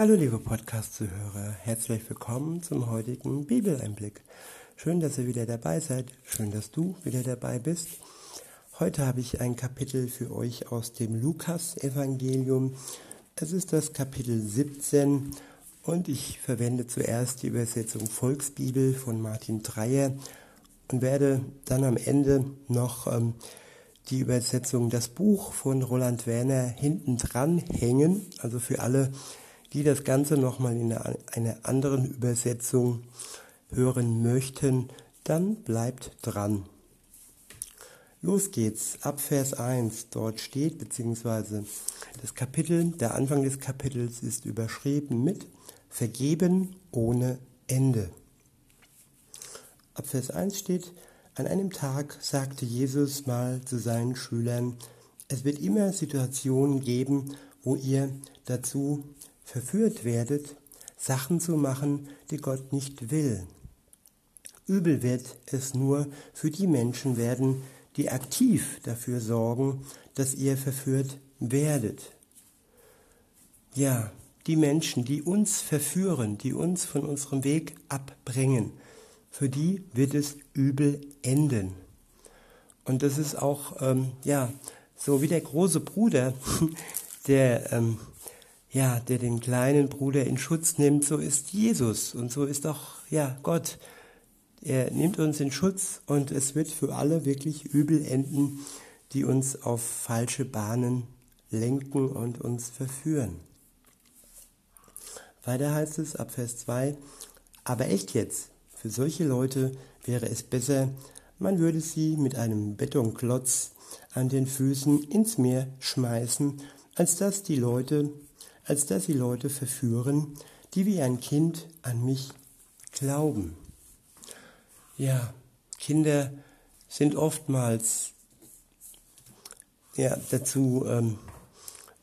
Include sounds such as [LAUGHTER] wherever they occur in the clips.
Hallo liebe Podcast-Zuhörer, herzlich willkommen zum heutigen Bibeleinblick. Schön, dass ihr wieder dabei seid, schön, dass du wieder dabei bist. Heute habe ich ein Kapitel für euch aus dem Lukas-Evangelium. Es ist das Kapitel 17 und ich verwende zuerst die Übersetzung Volksbibel von Martin Dreyer und werde dann am Ende noch ähm, die Übersetzung Das Buch von Roland Werner hinten dran hängen, also für alle, die das Ganze nochmal in einer anderen Übersetzung hören möchten, dann bleibt dran. Los geht's, ab Vers 1, dort steht, beziehungsweise das Kapitel, der Anfang des Kapitels ist überschrieben mit Vergeben ohne Ende. Ab Vers 1 steht, an einem Tag sagte Jesus mal zu seinen Schülern, es wird immer Situationen geben, wo ihr dazu verführt werdet, Sachen zu machen, die Gott nicht will. Übel wird es nur für die Menschen werden, die aktiv dafür sorgen, dass ihr verführt werdet. Ja, die Menschen, die uns verführen, die uns von unserem Weg abbringen, für die wird es übel enden. Und das ist auch, ähm, ja, so wie der große Bruder, [LAUGHS] der ähm, ja, der den kleinen Bruder in Schutz nimmt, so ist Jesus und so ist auch, ja, Gott. Er nimmt uns in Schutz und es wird für alle wirklich übel enden, die uns auf falsche Bahnen lenken und uns verführen. Weiter heißt es ab Vers 2, aber echt jetzt, für solche Leute wäre es besser, man würde sie mit einem Betonklotz an den Füßen ins Meer schmeißen, als dass die Leute als dass sie Leute verführen, die wie ein Kind an mich glauben. Ja, Kinder sind oftmals ja, dazu, ähm,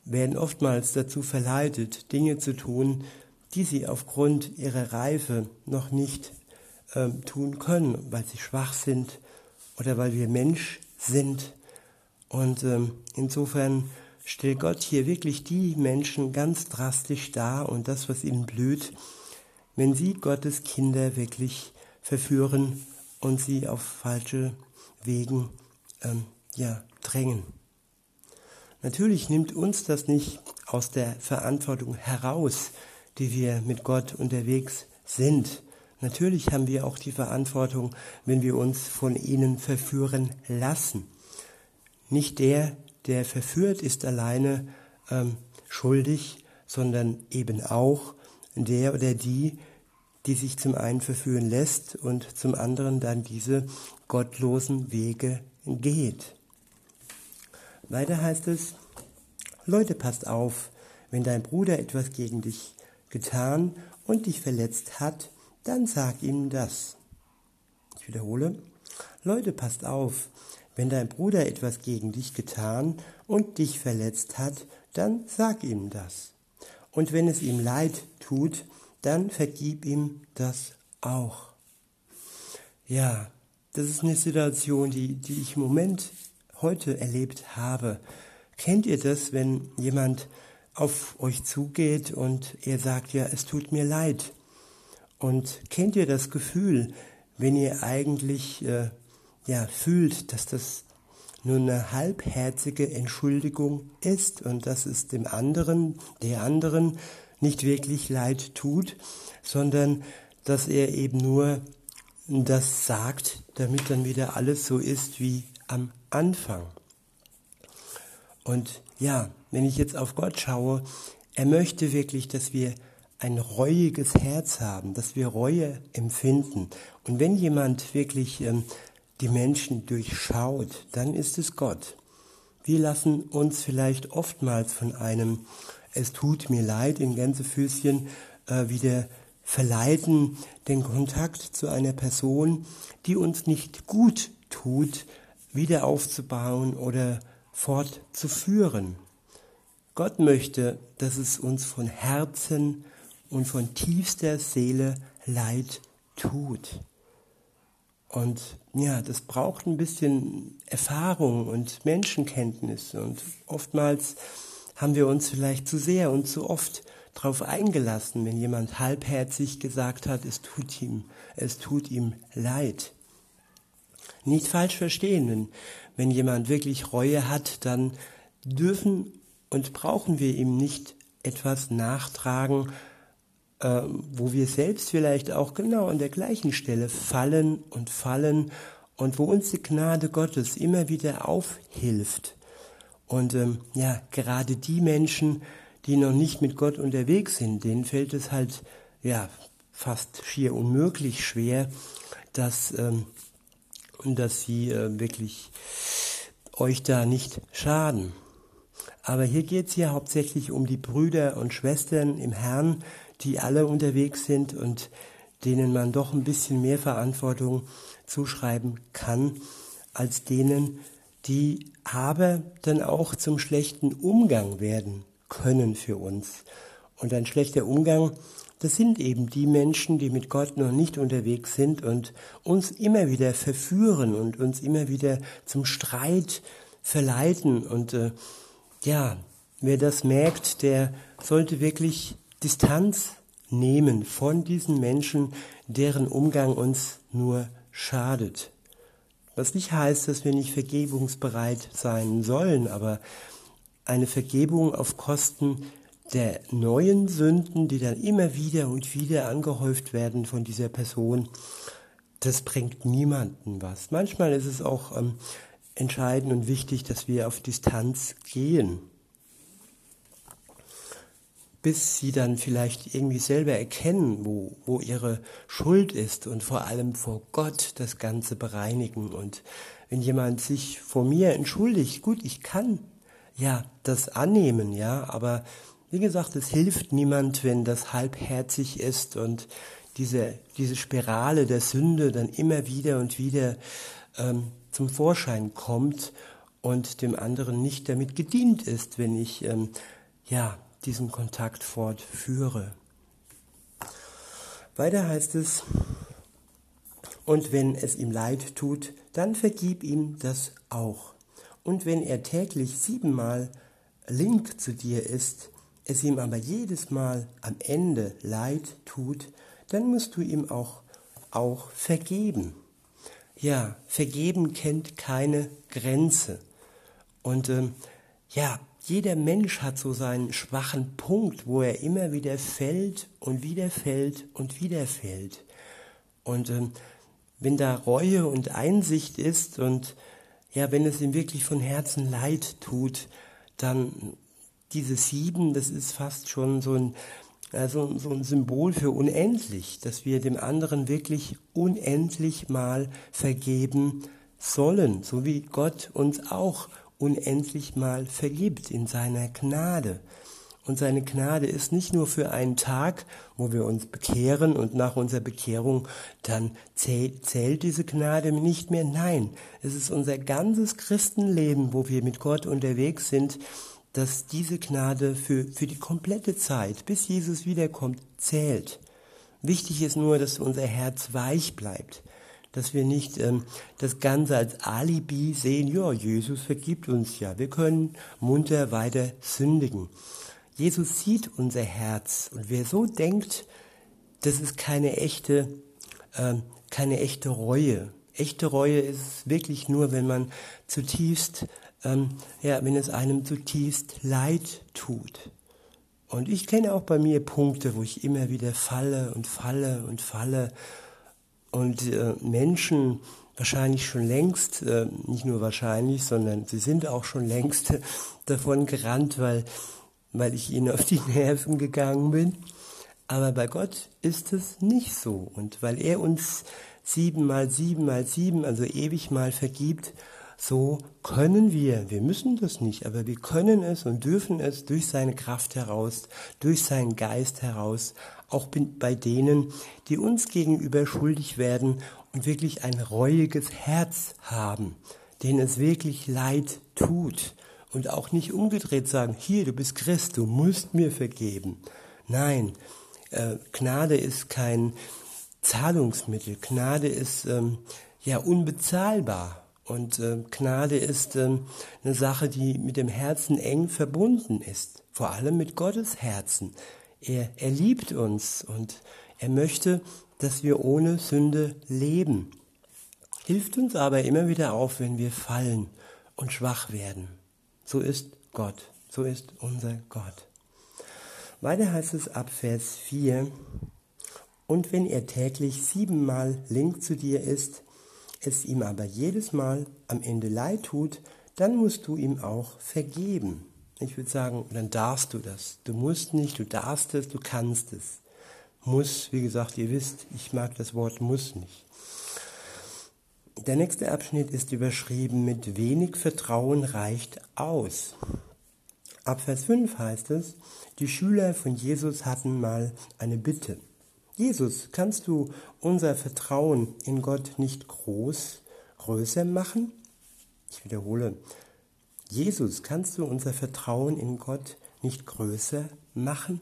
werden oftmals dazu verleitet, Dinge zu tun, die sie aufgrund ihrer Reife noch nicht ähm, tun können, weil sie schwach sind oder weil wir Mensch sind. Und ähm, insofern stellt Gott hier wirklich die Menschen ganz drastisch dar und das, was ihnen blüht, wenn sie Gottes Kinder wirklich verführen und sie auf falsche Wegen ähm, ja, drängen. Natürlich nimmt uns das nicht aus der Verantwortung heraus, die wir mit Gott unterwegs sind. Natürlich haben wir auch die Verantwortung, wenn wir uns von ihnen verführen lassen. Nicht der, der verführt ist alleine ähm, schuldig, sondern eben auch der oder die, die sich zum einen verführen lässt und zum anderen dann diese gottlosen Wege geht. Weiter heißt es, Leute, passt auf, wenn dein Bruder etwas gegen dich getan und dich verletzt hat, dann sag ihm das. Ich wiederhole, Leute, passt auf, wenn dein Bruder etwas gegen dich getan und dich verletzt hat, dann sag ihm das. Und wenn es ihm leid tut, dann vergib ihm das auch. Ja, das ist eine Situation, die, die ich im Moment heute erlebt habe. Kennt ihr das, wenn jemand auf euch zugeht und er sagt, ja, es tut mir leid? Und kennt ihr das Gefühl, wenn ihr eigentlich äh, ja, fühlt, dass das nur eine halbherzige Entschuldigung ist und dass es dem anderen, der anderen nicht wirklich leid tut, sondern dass er eben nur das sagt, damit dann wieder alles so ist wie am Anfang. Und ja, wenn ich jetzt auf Gott schaue, er möchte wirklich, dass wir ein reuiges Herz haben, dass wir Reue empfinden. Und wenn jemand wirklich ähm, die Menschen durchschaut, dann ist es Gott. Wir lassen uns vielleicht oftmals von einem Es tut mir leid in Gänsefüßchen äh, wieder verleiten, den Kontakt zu einer Person, die uns nicht gut tut, wieder aufzubauen oder fortzuführen. Gott möchte, dass es uns von Herzen und von tiefster Seele leid tut. Und ja, das braucht ein bisschen Erfahrung und Menschenkenntnis. Und oftmals haben wir uns vielleicht zu sehr und zu oft darauf eingelassen, wenn jemand halbherzig gesagt hat, es tut ihm, es tut ihm leid. Nicht falsch verstehen, wenn, wenn jemand wirklich Reue hat, dann dürfen und brauchen wir ihm nicht etwas nachtragen, äh, wo wir selbst vielleicht auch genau an der gleichen Stelle fallen und fallen und wo uns die Gnade Gottes immer wieder aufhilft. Und ähm, ja, gerade die Menschen, die noch nicht mit Gott unterwegs sind, denen fällt es halt ja fast schier unmöglich schwer, dass, ähm, dass sie äh, wirklich euch da nicht schaden. Aber hier geht es hier hauptsächlich um die Brüder und Schwestern im Herrn, die alle unterwegs sind und denen man doch ein bisschen mehr Verantwortung zuschreiben kann, als denen, die aber dann auch zum schlechten Umgang werden können für uns. Und ein schlechter Umgang, das sind eben die Menschen, die mit Gott noch nicht unterwegs sind und uns immer wieder verführen und uns immer wieder zum Streit verleiten. Und äh, ja, wer das merkt, der sollte wirklich Distanz nehmen von diesen Menschen, deren Umgang uns nur schadet. Was nicht heißt, dass wir nicht vergebungsbereit sein sollen, aber eine Vergebung auf Kosten der neuen Sünden, die dann immer wieder und wieder angehäuft werden von dieser Person, das bringt niemanden was. Manchmal ist es auch ähm, entscheidend und wichtig, dass wir auf Distanz gehen bis sie dann vielleicht irgendwie selber erkennen, wo, wo ihre Schuld ist und vor allem vor Gott das Ganze bereinigen. Und wenn jemand sich vor mir entschuldigt, gut, ich kann ja das annehmen, ja, aber wie gesagt, es hilft niemand, wenn das halbherzig ist und diese, diese Spirale der Sünde dann immer wieder und wieder ähm, zum Vorschein kommt und dem anderen nicht damit gedient ist, wenn ich ähm, ja diesen Kontakt fortführe. Weiter heißt es, und wenn es ihm leid tut, dann vergib ihm das auch. Und wenn er täglich siebenmal link zu dir ist, es ihm aber jedes Mal am Ende leid tut, dann musst du ihm auch, auch vergeben. Ja, vergeben kennt keine Grenze. Und ähm, ja, jeder Mensch hat so seinen schwachen Punkt, wo er immer wieder fällt und wieder fällt und wieder fällt. Und ähm, wenn da Reue und Einsicht ist und ja, wenn es ihm wirklich von Herzen leid tut, dann diese sieben, das ist fast schon so ein, also so ein Symbol für unendlich, dass wir dem anderen wirklich unendlich mal vergeben sollen, so wie Gott uns auch unendlich mal vergibt in seiner Gnade. Und seine Gnade ist nicht nur für einen Tag, wo wir uns bekehren und nach unserer Bekehrung dann zählt, diese Gnade nicht mehr. Nein, es ist unser ganzes Christenleben, wo wir mit Gott unterwegs sind, dass diese Gnade für, für die komplette Zeit, bis Jesus wiederkommt, zählt. Wichtig ist nur, dass unser Herz weich bleibt, dass wir nicht ähm, das Ganze als Alibi sehen, ja, Jesus vergibt uns ja, wir können munter weiter sündigen. Jesus sieht unser Herz und wer so denkt, das ist keine echte, ähm, keine echte Reue. Echte Reue ist wirklich nur, wenn man zutiefst, ähm, ja, wenn es einem zutiefst leid tut. Und ich kenne auch bei mir Punkte, wo ich immer wieder falle und falle und falle und äh, Menschen wahrscheinlich schon längst, äh, nicht nur wahrscheinlich, sondern sie sind auch schon längst [LAUGHS] davon gerannt, weil, weil ich ihnen auf die Nerven gegangen bin. Aber bei Gott ist es nicht so. Und weil er uns sieben mal sieben mal sieben, also ewig mal vergibt, so können wir, wir müssen das nicht, aber wir können es und dürfen es durch seine Kraft heraus, durch seinen Geist heraus auch bei denen, die uns gegenüber schuldig werden und wirklich ein reuiges Herz haben, denen es wirklich leid tut und auch nicht umgedreht sagen, hier, du bist Christ, du musst mir vergeben. Nein, äh, Gnade ist kein Zahlungsmittel, Gnade ist ähm, ja unbezahlbar. Und äh, Gnade ist äh, eine Sache, die mit dem Herzen eng verbunden ist, vor allem mit Gottes Herzen. Er, er liebt uns und er möchte, dass wir ohne Sünde leben. Hilft uns aber immer wieder auf, wenn wir fallen und schwach werden. So ist Gott, so ist unser Gott. Weiter heißt es ab Vers 4, und wenn er täglich siebenmal link zu dir ist, es ihm aber jedes Mal am Ende leid tut, dann musst du ihm auch vergeben. Ich würde sagen, dann darfst du das. Du musst nicht, du darfst es, du kannst es. Muss, wie gesagt, ihr wisst, ich mag das Wort muss nicht. Der nächste Abschnitt ist überschrieben mit wenig Vertrauen reicht aus. Ab Vers 5 heißt es, die Schüler von Jesus hatten mal eine Bitte. Jesus, kannst du unser Vertrauen in Gott nicht groß, größer machen? Ich wiederhole, Jesus, kannst du unser Vertrauen in Gott nicht größer machen?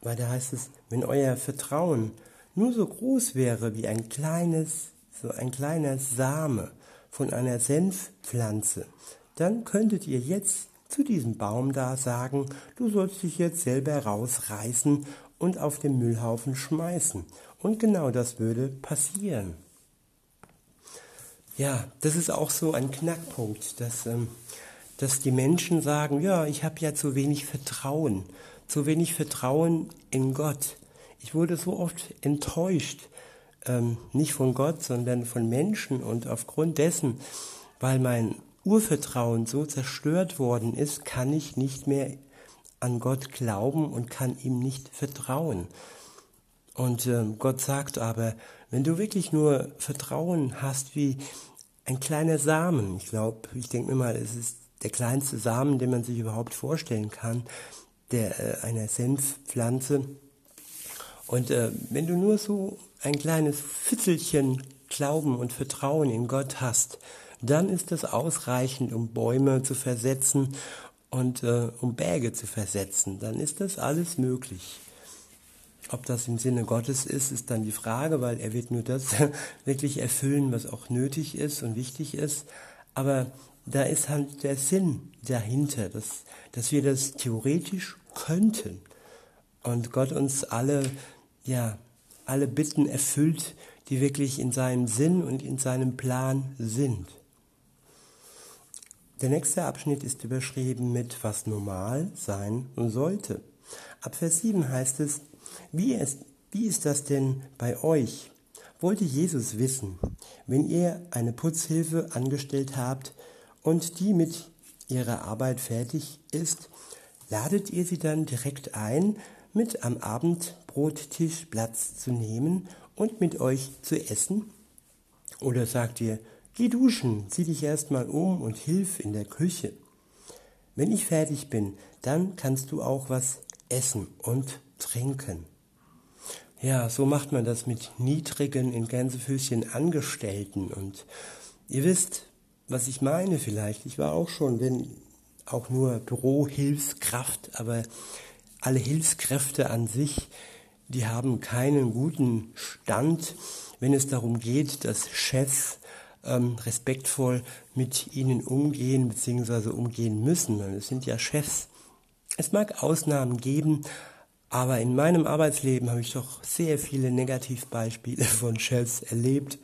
Weiter heißt es, wenn euer Vertrauen nur so groß wäre wie ein kleines, so ein kleiner Same von einer Senfpflanze, dann könntet ihr jetzt zu diesem Baum da sagen, du sollst dich jetzt selber rausreißen und auf den Müllhaufen schmeißen. Und genau das würde passieren. Ja, das ist auch so ein Knackpunkt, dass, ähm, dass die Menschen sagen, ja, ich habe ja zu wenig Vertrauen, zu wenig Vertrauen in Gott. Ich wurde so oft enttäuscht, ähm, nicht von Gott, sondern von Menschen und aufgrund dessen, weil mein Urvertrauen so zerstört worden ist, kann ich nicht mehr an Gott glauben und kann ihm nicht vertrauen. Und äh, Gott sagt aber, wenn du wirklich nur Vertrauen hast wie ein kleiner Samen, ich glaube, ich denke mir mal, es ist der kleinste Samen, den man sich überhaupt vorstellen kann, der äh, einer Senfpflanze, und äh, wenn du nur so ein kleines Fitzelchen Glauben und Vertrauen in Gott hast, dann ist das ausreichend, um Bäume zu versetzen und äh, um Berge zu versetzen. Dann ist das alles möglich. Ob das im Sinne Gottes ist, ist dann die Frage, weil er wird nur das [LAUGHS] wirklich erfüllen, was auch nötig ist und wichtig ist. Aber da ist halt der Sinn dahinter, dass, dass wir das theoretisch könnten und Gott uns alle, ja, alle Bitten erfüllt, die wirklich in seinem Sinn und in seinem Plan sind. Der nächste Abschnitt ist überschrieben mit was normal sein sollte. Ab Vers 7 heißt es, wie ist, wie ist das denn bei euch? Wollte Jesus wissen, wenn ihr eine Putzhilfe angestellt habt und die mit ihrer Arbeit fertig ist, ladet ihr sie dann direkt ein, mit am Abendbrottisch Platz zu nehmen und mit euch zu essen? Oder sagt ihr, geh duschen, zieh dich erstmal um und hilf in der Küche. Wenn ich fertig bin, dann kannst du auch was essen und trinken. Ja, so macht man das mit niedrigen, in Gänsefüßchen Angestellten. Und ihr wisst, was ich meine vielleicht. Ich war auch schon, wenn auch nur Bürohilfskraft, aber alle Hilfskräfte an sich, die haben keinen guten Stand, wenn es darum geht, dass Chefs ähm, respektvoll mit ihnen umgehen bzw. umgehen müssen. Es sind ja Chefs. Es mag Ausnahmen geben, aber in meinem Arbeitsleben habe ich doch sehr viele Negativbeispiele [LAUGHS] von Chefs erlebt.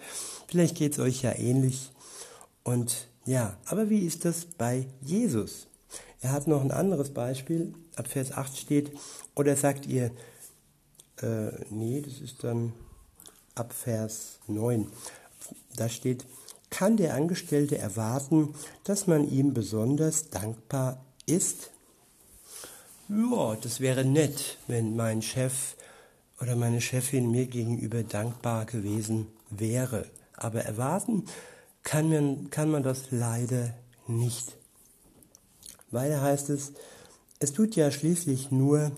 Vielleicht geht es euch ja ähnlich. Und ja, aber wie ist das bei Jesus? Er hat noch ein anderes Beispiel, ab Vers 8 steht, oder sagt ihr, äh, nee, das ist dann ab Vers 9. Da steht, kann der Angestellte erwarten, dass man ihm besonders dankbar ist? Ja, das wäre nett, wenn mein Chef oder meine Chefin mir gegenüber dankbar gewesen wäre. Aber erwarten kann man, kann man das leider nicht. Weiter heißt es, es tut ja schließlich nur,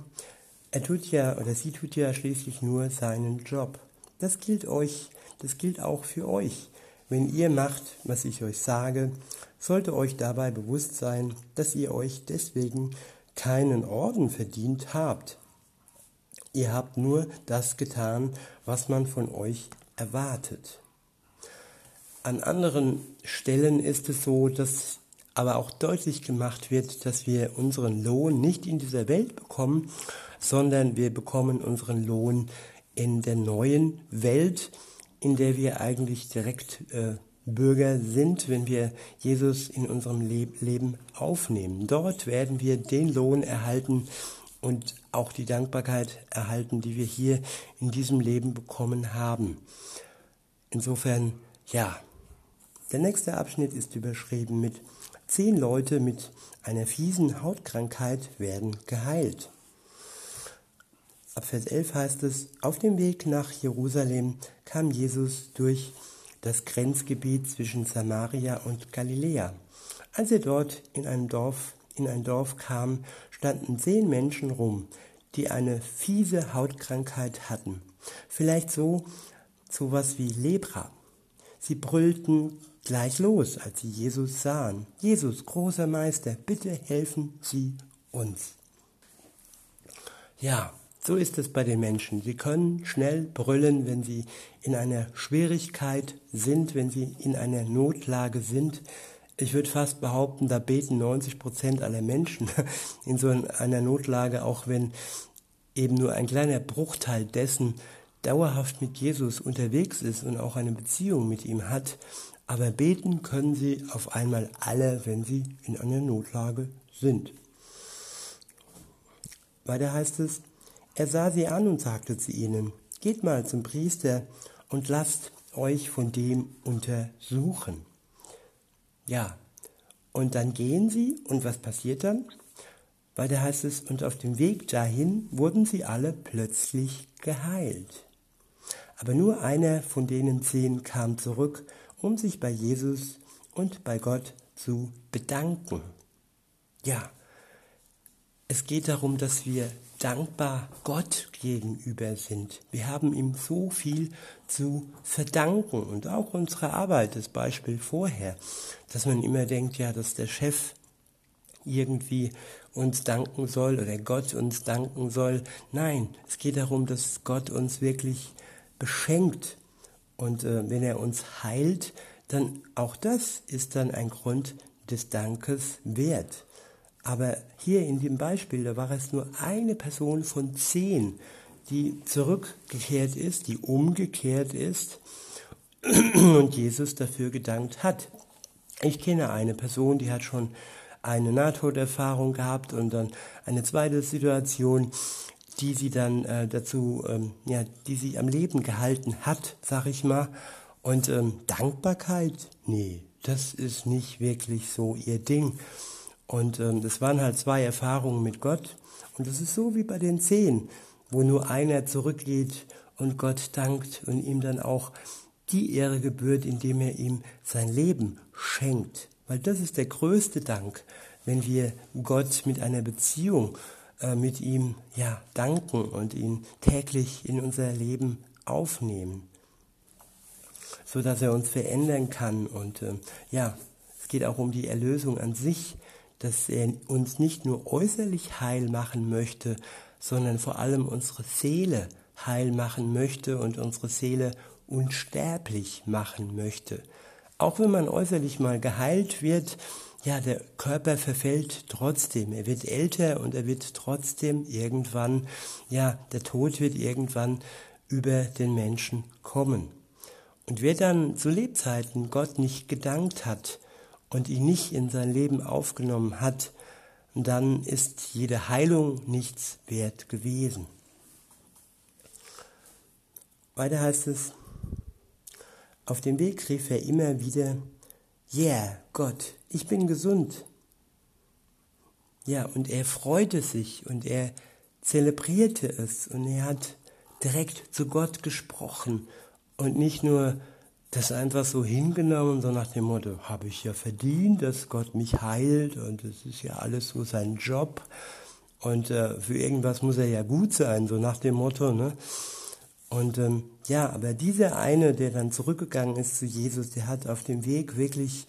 er tut ja oder sie tut ja schließlich nur seinen Job. Das gilt euch, das gilt auch für euch. Wenn ihr macht, was ich euch sage, sollte euch dabei bewusst sein, dass ihr euch deswegen keinen Orden verdient habt. Ihr habt nur das getan, was man von euch erwartet. An anderen Stellen ist es so, dass aber auch deutlich gemacht wird, dass wir unseren Lohn nicht in dieser Welt bekommen, sondern wir bekommen unseren Lohn in der neuen Welt, in der wir eigentlich direkt äh, Bürger sind, wenn wir Jesus in unserem Le Leben aufnehmen. Dort werden wir den Lohn erhalten und auch die Dankbarkeit erhalten, die wir hier in diesem Leben bekommen haben. Insofern, ja, der nächste Abschnitt ist überschrieben mit zehn Leute mit einer fiesen Hautkrankheit werden geheilt. Ab Vers 11 heißt es, auf dem Weg nach Jerusalem kam Jesus durch das Grenzgebiet zwischen Samaria und Galiläa. Als er dort in ein Dorf, in ein Dorf kam, standen zehn Menschen rum, die eine fiese Hautkrankheit hatten. Vielleicht so, sowas wie Lepra. Sie brüllten gleich los, als sie Jesus sahen. Jesus, großer Meister, bitte helfen Sie uns. Ja, so ist es bei den Menschen. Sie können schnell brüllen, wenn sie in einer Schwierigkeit sind, wenn sie in einer Notlage sind. Ich würde fast behaupten, da beten 90 Prozent aller Menschen [LAUGHS] in so einer Notlage, auch wenn eben nur ein kleiner Bruchteil dessen dauerhaft mit Jesus unterwegs ist und auch eine Beziehung mit ihm hat. Aber beten können sie auf einmal alle, wenn sie in einer Notlage sind. Weiter heißt es, er sah sie an und sagte zu ihnen, geht mal zum Priester und lasst euch von dem untersuchen. Ja, und dann gehen sie und was passiert dann? Weiter heißt es, und auf dem Weg dahin wurden sie alle plötzlich geheilt. Aber nur einer von denen zehn kam zurück, um sich bei Jesus und bei Gott zu bedanken. Ja, es geht darum, dass wir dankbar Gott gegenüber sind. Wir haben ihm so viel zu verdanken und auch unsere Arbeit, das Beispiel vorher, dass man immer denkt, ja, dass der Chef irgendwie uns danken soll oder Gott uns danken soll. Nein, es geht darum, dass Gott uns wirklich beschenkt und äh, wenn er uns heilt, dann auch das ist dann ein Grund des Dankes wert. Aber hier in dem Beispiel, da war es nur eine Person von zehn, die zurückgekehrt ist, die umgekehrt ist [CLEARS THROAT] und Jesus dafür gedankt hat. Ich kenne eine Person, die hat schon eine Nahtoderfahrung gehabt und dann eine zweite Situation, die sie dann äh, dazu, ähm, ja, die sie am Leben gehalten hat, sag ich mal. Und ähm, Dankbarkeit, nee, das ist nicht wirklich so ihr Ding. Und ähm, das waren halt zwei Erfahrungen mit Gott. Und das ist so wie bei den Zehn, wo nur einer zurückgeht und Gott dankt und ihm dann auch die Ehre gebührt, indem er ihm sein Leben schenkt. Weil das ist der größte Dank, wenn wir Gott mit einer Beziehung äh, mit ihm ja danken und ihn täglich in unser Leben aufnehmen, so dass er uns verändern kann. Und äh, ja, es geht auch um die Erlösung an sich dass er uns nicht nur äußerlich heil machen möchte, sondern vor allem unsere Seele heil machen möchte und unsere Seele unsterblich machen möchte. Auch wenn man äußerlich mal geheilt wird, ja, der Körper verfällt trotzdem. Er wird älter und er wird trotzdem irgendwann, ja, der Tod wird irgendwann über den Menschen kommen. Und wer dann zu Lebzeiten Gott nicht gedankt hat, und ihn nicht in sein Leben aufgenommen hat, dann ist jede Heilung nichts wert gewesen. Weiter heißt es, auf dem Weg rief er immer wieder, Yeah, Gott, ich bin gesund. Ja, und er freute sich und er zelebrierte es und er hat direkt zu Gott gesprochen und nicht nur das einfach so hingenommen, so nach dem Motto, habe ich ja verdient, dass Gott mich heilt und es ist ja alles so sein Job und äh, für irgendwas muss er ja gut sein, so nach dem Motto. Ne? Und ähm, ja, aber dieser eine, der dann zurückgegangen ist zu Jesus, der hat auf dem Weg wirklich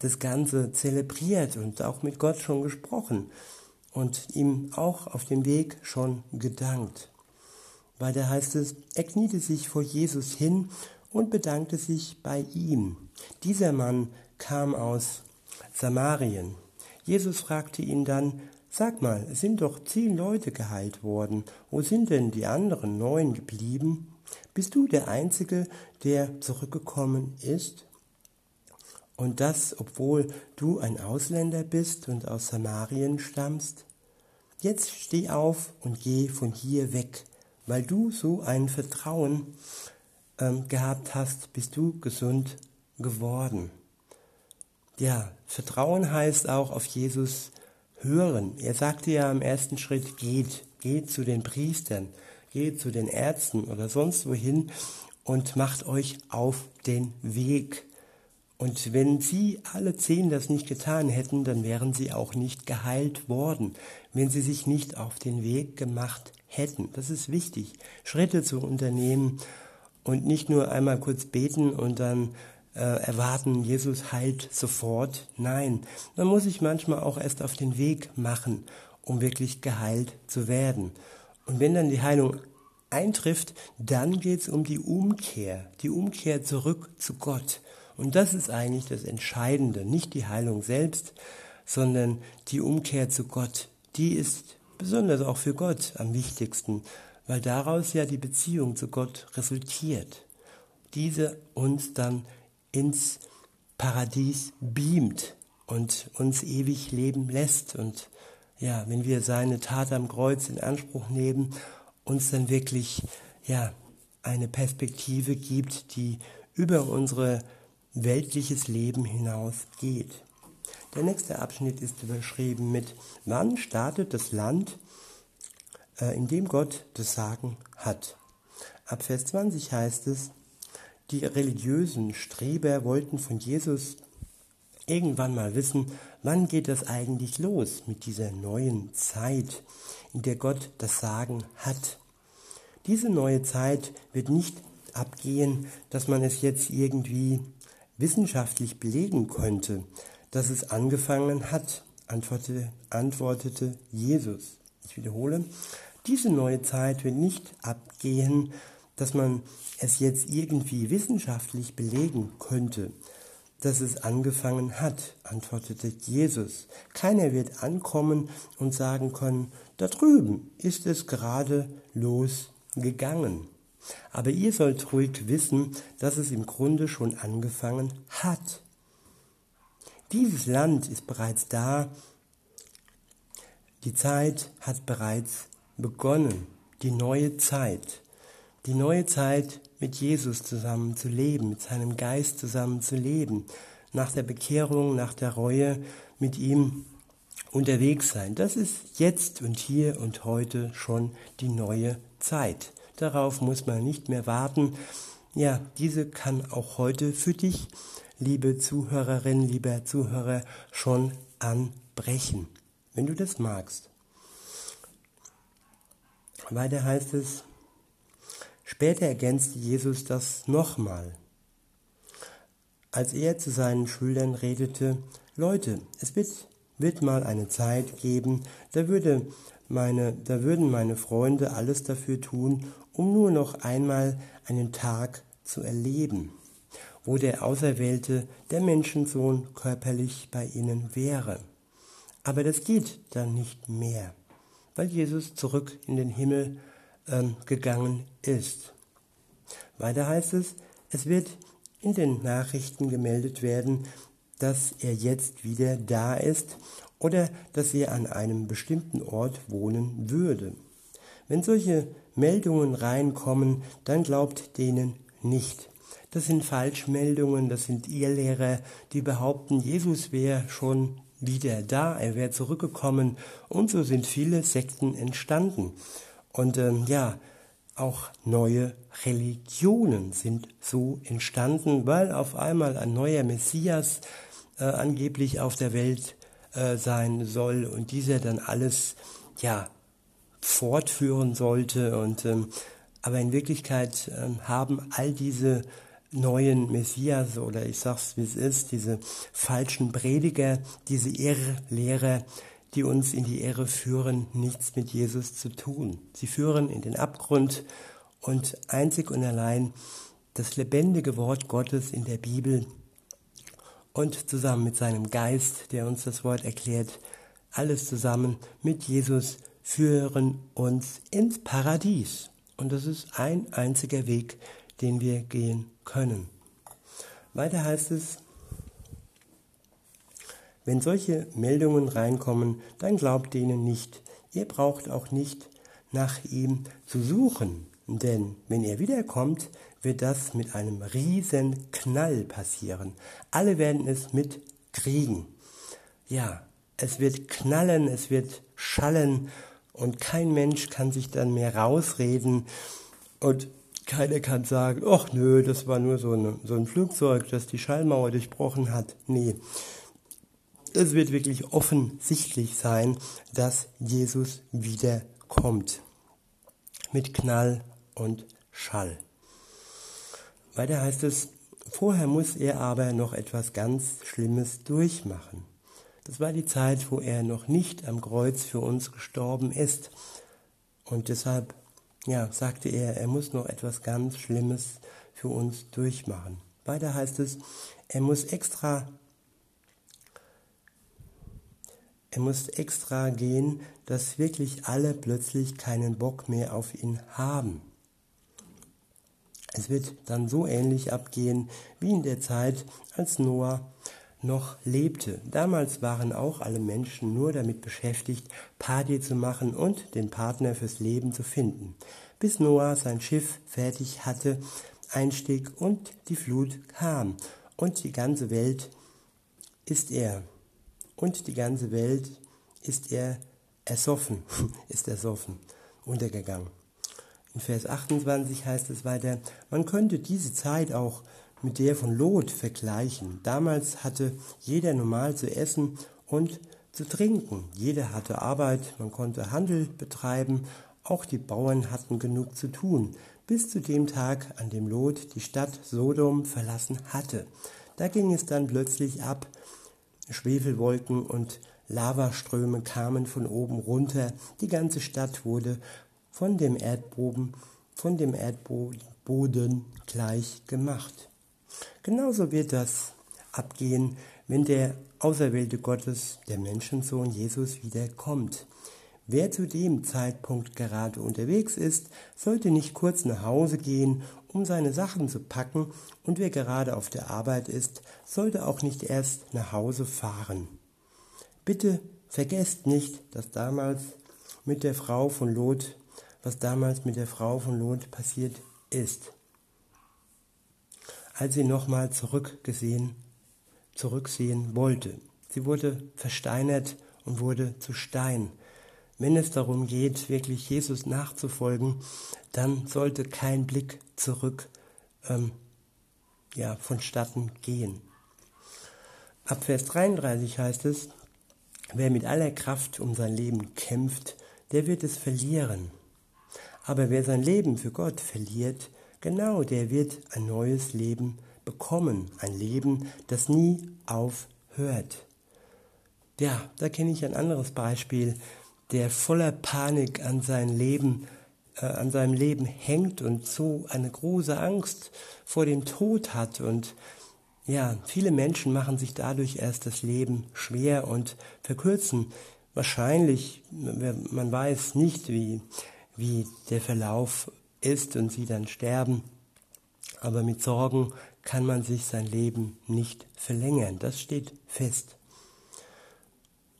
das Ganze zelebriert und auch mit Gott schon gesprochen und ihm auch auf dem Weg schon gedankt. Weil da heißt es, er kniete sich vor Jesus hin und bedankte sich bei ihm. Dieser Mann kam aus Samarien. Jesus fragte ihn dann, Sag mal, es sind doch zehn Leute geheilt worden. Wo sind denn die anderen neun geblieben? Bist du der Einzige, der zurückgekommen ist? Und das, obwohl du ein Ausländer bist und aus Samarien stammst? Jetzt steh auf und geh von hier weg. Weil du so ein Vertrauen ähm, gehabt hast, bist du gesund geworden. Ja, Vertrauen heißt auch auf Jesus hören. Er sagte ja im ersten Schritt, geht, geht zu den Priestern, geht zu den Ärzten oder sonst wohin und macht euch auf den Weg. Und wenn sie alle zehn das nicht getan hätten, dann wären sie auch nicht geheilt worden, wenn sie sich nicht auf den Weg gemacht hätten. Das ist wichtig, Schritte zu unternehmen und nicht nur einmal kurz beten und dann äh, erwarten, Jesus heilt sofort. Nein, man muss sich manchmal auch erst auf den Weg machen, um wirklich geheilt zu werden. Und wenn dann die Heilung eintrifft, dann geht es um die Umkehr, die Umkehr zurück zu Gott. Und das ist eigentlich das Entscheidende, nicht die Heilung selbst, sondern die Umkehr zu Gott. Die ist besonders auch für Gott am wichtigsten, weil daraus ja die Beziehung zu Gott resultiert. Diese uns dann ins Paradies beamt und uns ewig leben lässt. Und ja, wenn wir seine Tat am Kreuz in Anspruch nehmen, uns dann wirklich ja eine Perspektive gibt, die über unser weltliches Leben hinaus geht. Der nächste Abschnitt ist überschrieben mit Wann startet das Land, in dem Gott das Sagen hat? Ab Vers 20 heißt es, die religiösen Streber wollten von Jesus irgendwann mal wissen, wann geht das eigentlich los mit dieser neuen Zeit, in der Gott das Sagen hat. Diese neue Zeit wird nicht abgehen, dass man es jetzt irgendwie wissenschaftlich belegen könnte, dass es angefangen hat, antwortete, antwortete Jesus. Ich wiederhole, diese neue Zeit wird nicht abgehen, dass man es jetzt irgendwie wissenschaftlich belegen könnte, dass es angefangen hat, antwortete Jesus. Keiner wird ankommen und sagen können, da drüben ist es gerade losgegangen. Aber ihr sollt ruhig wissen, dass es im Grunde schon angefangen hat. Dieses Land ist bereits da. Die Zeit hat bereits begonnen, die neue Zeit die neue Zeit mit Jesus zusammen zu leben, mit seinem Geist zusammen zu leben, nach der Bekehrung, nach der Reue mit ihm unterwegs sein. Das ist jetzt und hier und heute schon die neue Zeit. Darauf muss man nicht mehr warten. Ja, diese kann auch heute für dich, liebe Zuhörerin, lieber Zuhörer, schon anbrechen, wenn du das magst. Weiter heißt es, Später ergänzte Jesus das nochmal. Als er zu seinen Schülern redete, Leute, es wird, wird mal eine Zeit geben, da, würde meine, da würden meine Freunde alles dafür tun, um nur noch einmal einen Tag zu erleben, wo der Auserwählte, der Menschensohn, körperlich bei ihnen wäre. Aber das geht dann nicht mehr, weil Jesus zurück in den Himmel ähm, gegangen ist. Weiter heißt es, es wird in den Nachrichten gemeldet werden, dass er jetzt wieder da ist oder dass er an einem bestimmten Ort wohnen würde. Wenn solche Meldungen reinkommen, dann glaubt denen nicht. Das sind Falschmeldungen, das sind Irrlehrer, die behaupten, Jesus wäre schon wieder da, er wäre zurückgekommen und so sind viele Sekten entstanden. Und ähm, ja, auch neue Religionen sind so entstanden, weil auf einmal ein neuer Messias äh, angeblich auf der Welt äh, sein soll und dieser dann alles ja fortführen sollte und ähm, aber in Wirklichkeit ähm, haben all diese neuen Messias oder ich sag's wie es ist, diese falschen Prediger, diese Irrlehrer, die uns in die Ehre führen, nichts mit Jesus zu tun. Sie führen in den Abgrund und einzig und allein das lebendige Wort Gottes in der Bibel und zusammen mit seinem Geist, der uns das Wort erklärt, alles zusammen mit Jesus führen uns ins Paradies. Und das ist ein einziger Weg, den wir gehen können. Weiter heißt es, wenn solche Meldungen reinkommen, dann glaubt denen nicht. Ihr braucht auch nicht nach ihm zu suchen, denn wenn er wiederkommt, wird das mit einem riesen Knall passieren. Alle werden es mitkriegen. Ja, es wird knallen, es wird schallen und kein Mensch kann sich dann mehr rausreden und keiner kann sagen, ach nö, das war nur so, eine, so ein Flugzeug, das die Schallmauer durchbrochen hat. Nee, es wird wirklich offensichtlich sein, dass Jesus wiederkommt. Mit Knall und Schall. Weiter heißt es, vorher muss er aber noch etwas ganz Schlimmes durchmachen. Das war die Zeit, wo er noch nicht am Kreuz für uns gestorben ist. Und deshalb, ja, sagte er, er muss noch etwas ganz Schlimmes für uns durchmachen. Weiter heißt es, er muss extra, er muss extra gehen, dass wirklich alle plötzlich keinen Bock mehr auf ihn haben. Es wird dann so ähnlich abgehen wie in der Zeit, als Noah noch lebte. Damals waren auch alle Menschen nur damit beschäftigt, Party zu machen und den Partner fürs Leben zu finden. Bis Noah sein Schiff fertig hatte, einstieg und die Flut kam. Und die ganze Welt ist er. Und die ganze Welt ist er ersoffen, [LAUGHS] ist ersoffen, untergegangen. In Vers 28 heißt es weiter, man könnte diese Zeit auch mit der von Lot vergleichen. Damals hatte jeder normal zu essen und zu trinken. Jeder hatte Arbeit, man konnte Handel betreiben, auch die Bauern hatten genug zu tun, bis zu dem Tag, an dem Lot die Stadt Sodom verlassen hatte. Da ging es dann plötzlich ab, Schwefelwolken und Lavaströme kamen von oben runter, die ganze Stadt wurde von dem Erdboden, von dem Erdboden gleich gemacht. Genauso wird das abgehen, wenn der Auserwählte Gottes, der Menschensohn Jesus, wiederkommt. Wer zu dem Zeitpunkt gerade unterwegs ist, sollte nicht kurz nach Hause gehen, um seine Sachen zu packen, und wer gerade auf der Arbeit ist, sollte auch nicht erst nach Hause fahren. Bitte vergesst nicht, dass damals mit der Frau von Lot was damals mit der Frau von Lot passiert ist. Als sie nochmal zurückgesehen, zurücksehen wollte. Sie wurde versteinert und wurde zu Stein. Wenn es darum geht, wirklich Jesus nachzufolgen, dann sollte kein Blick zurück ähm, ja, vonstatten gehen. Ab Vers 33 heißt es, wer mit aller Kraft um sein Leben kämpft, der wird es verlieren. Aber wer sein Leben für Gott verliert, genau der wird ein neues Leben bekommen. Ein Leben, das nie aufhört. Ja, da kenne ich ein anderes Beispiel, der voller Panik an sein Leben, äh, an seinem Leben hängt und so eine große Angst vor dem Tod hat und ja, viele Menschen machen sich dadurch erst das Leben schwer und verkürzen wahrscheinlich, man weiß nicht, wie wie der Verlauf ist und sie dann sterben. Aber mit Sorgen kann man sich sein Leben nicht verlängern. Das steht fest.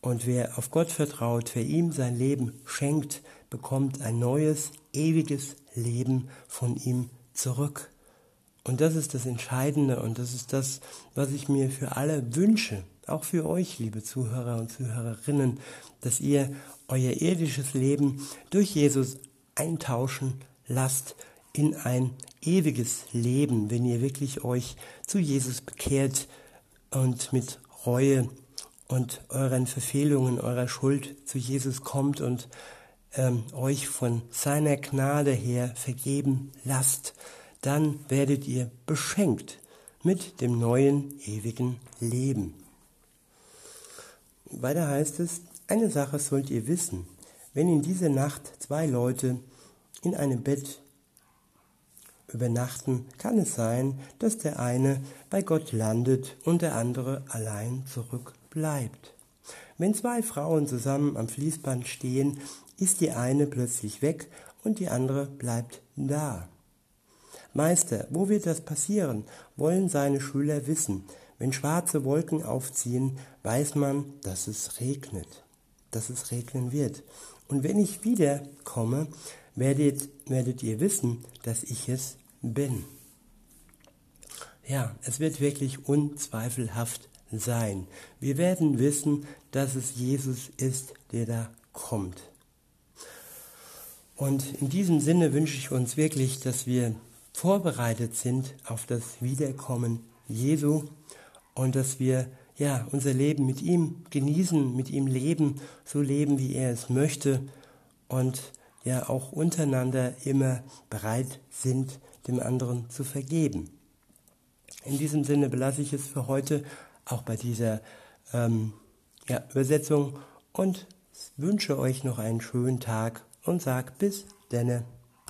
Und wer auf Gott vertraut, wer ihm sein Leben schenkt, bekommt ein neues, ewiges Leben von ihm zurück. Und das ist das Entscheidende und das ist das, was ich mir für alle wünsche, auch für euch, liebe Zuhörer und Zuhörerinnen, dass ihr euer irdisches Leben durch Jesus eintauschen lasst in ein ewiges Leben, wenn ihr wirklich euch zu Jesus bekehrt und mit Reue und euren Verfehlungen, eurer Schuld zu Jesus kommt und ähm, euch von seiner Gnade her vergeben lasst, dann werdet ihr beschenkt mit dem neuen ewigen Leben. Weiter heißt es, eine Sache sollt ihr wissen, wenn in dieser Nacht zwei Leute in einem Bett übernachten, kann es sein, dass der eine bei Gott landet und der andere allein zurückbleibt. Wenn zwei Frauen zusammen am Fließband stehen, ist die eine plötzlich weg und die andere bleibt da. Meister, wo wird das passieren? wollen seine Schüler wissen. Wenn schwarze Wolken aufziehen, weiß man, dass es regnet, dass es regnen wird. Und wenn ich wiederkomme, werdet, werdet ihr wissen, dass ich es bin. Ja, es wird wirklich unzweifelhaft sein. Wir werden wissen, dass es Jesus ist, der da kommt. Und in diesem Sinne wünsche ich uns wirklich, dass wir vorbereitet sind auf das Wiederkommen Jesu und dass wir ja unser Leben mit ihm genießen, mit ihm leben, so leben, wie er es möchte und ja auch untereinander immer bereit sind, dem anderen zu vergeben. In diesem Sinne belasse ich es für heute auch bei dieser ähm, ja, Übersetzung und wünsche euch noch einen schönen Tag und sag bis denne.